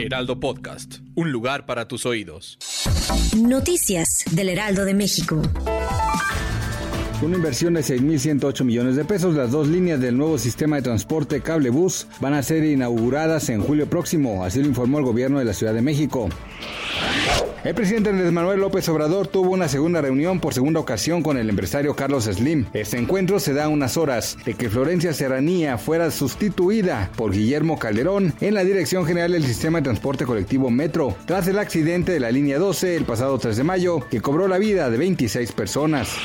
Heraldo Podcast, un lugar para tus oídos. Noticias del Heraldo de México. Una inversión de 6.108 millones de pesos, las dos líneas del nuevo sistema de transporte cable bus van a ser inauguradas en julio próximo, así lo informó el gobierno de la Ciudad de México. El presidente Andrés Manuel López Obrador tuvo una segunda reunión por segunda ocasión con el empresario Carlos Slim. Este encuentro se da unas horas de que Florencia Serranía fuera sustituida por Guillermo Calderón en la Dirección General del Sistema de Transporte Colectivo Metro, tras el accidente de la línea 12 el pasado 3 de mayo que cobró la vida de 26 personas.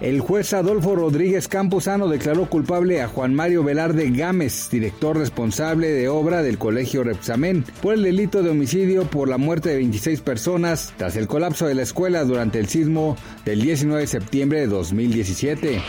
El juez Adolfo Rodríguez Campuzano declaró culpable a Juan Mario Velarde Gámez, director responsable de obra del Colegio Repsamen, por el delito de homicidio por la muerte de 26 personas tras el colapso de la escuela durante el sismo del 19 de septiembre de 2017.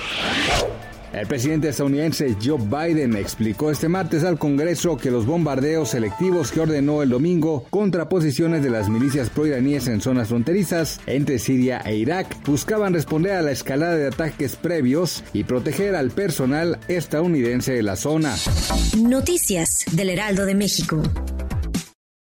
El presidente estadounidense Joe Biden explicó este martes al Congreso que los bombardeos selectivos que ordenó el domingo contra posiciones de las milicias proiraníes en zonas fronterizas entre Siria e Irak buscaban responder a la escalada de ataques previos y proteger al personal estadounidense de la zona. Noticias del Heraldo de México.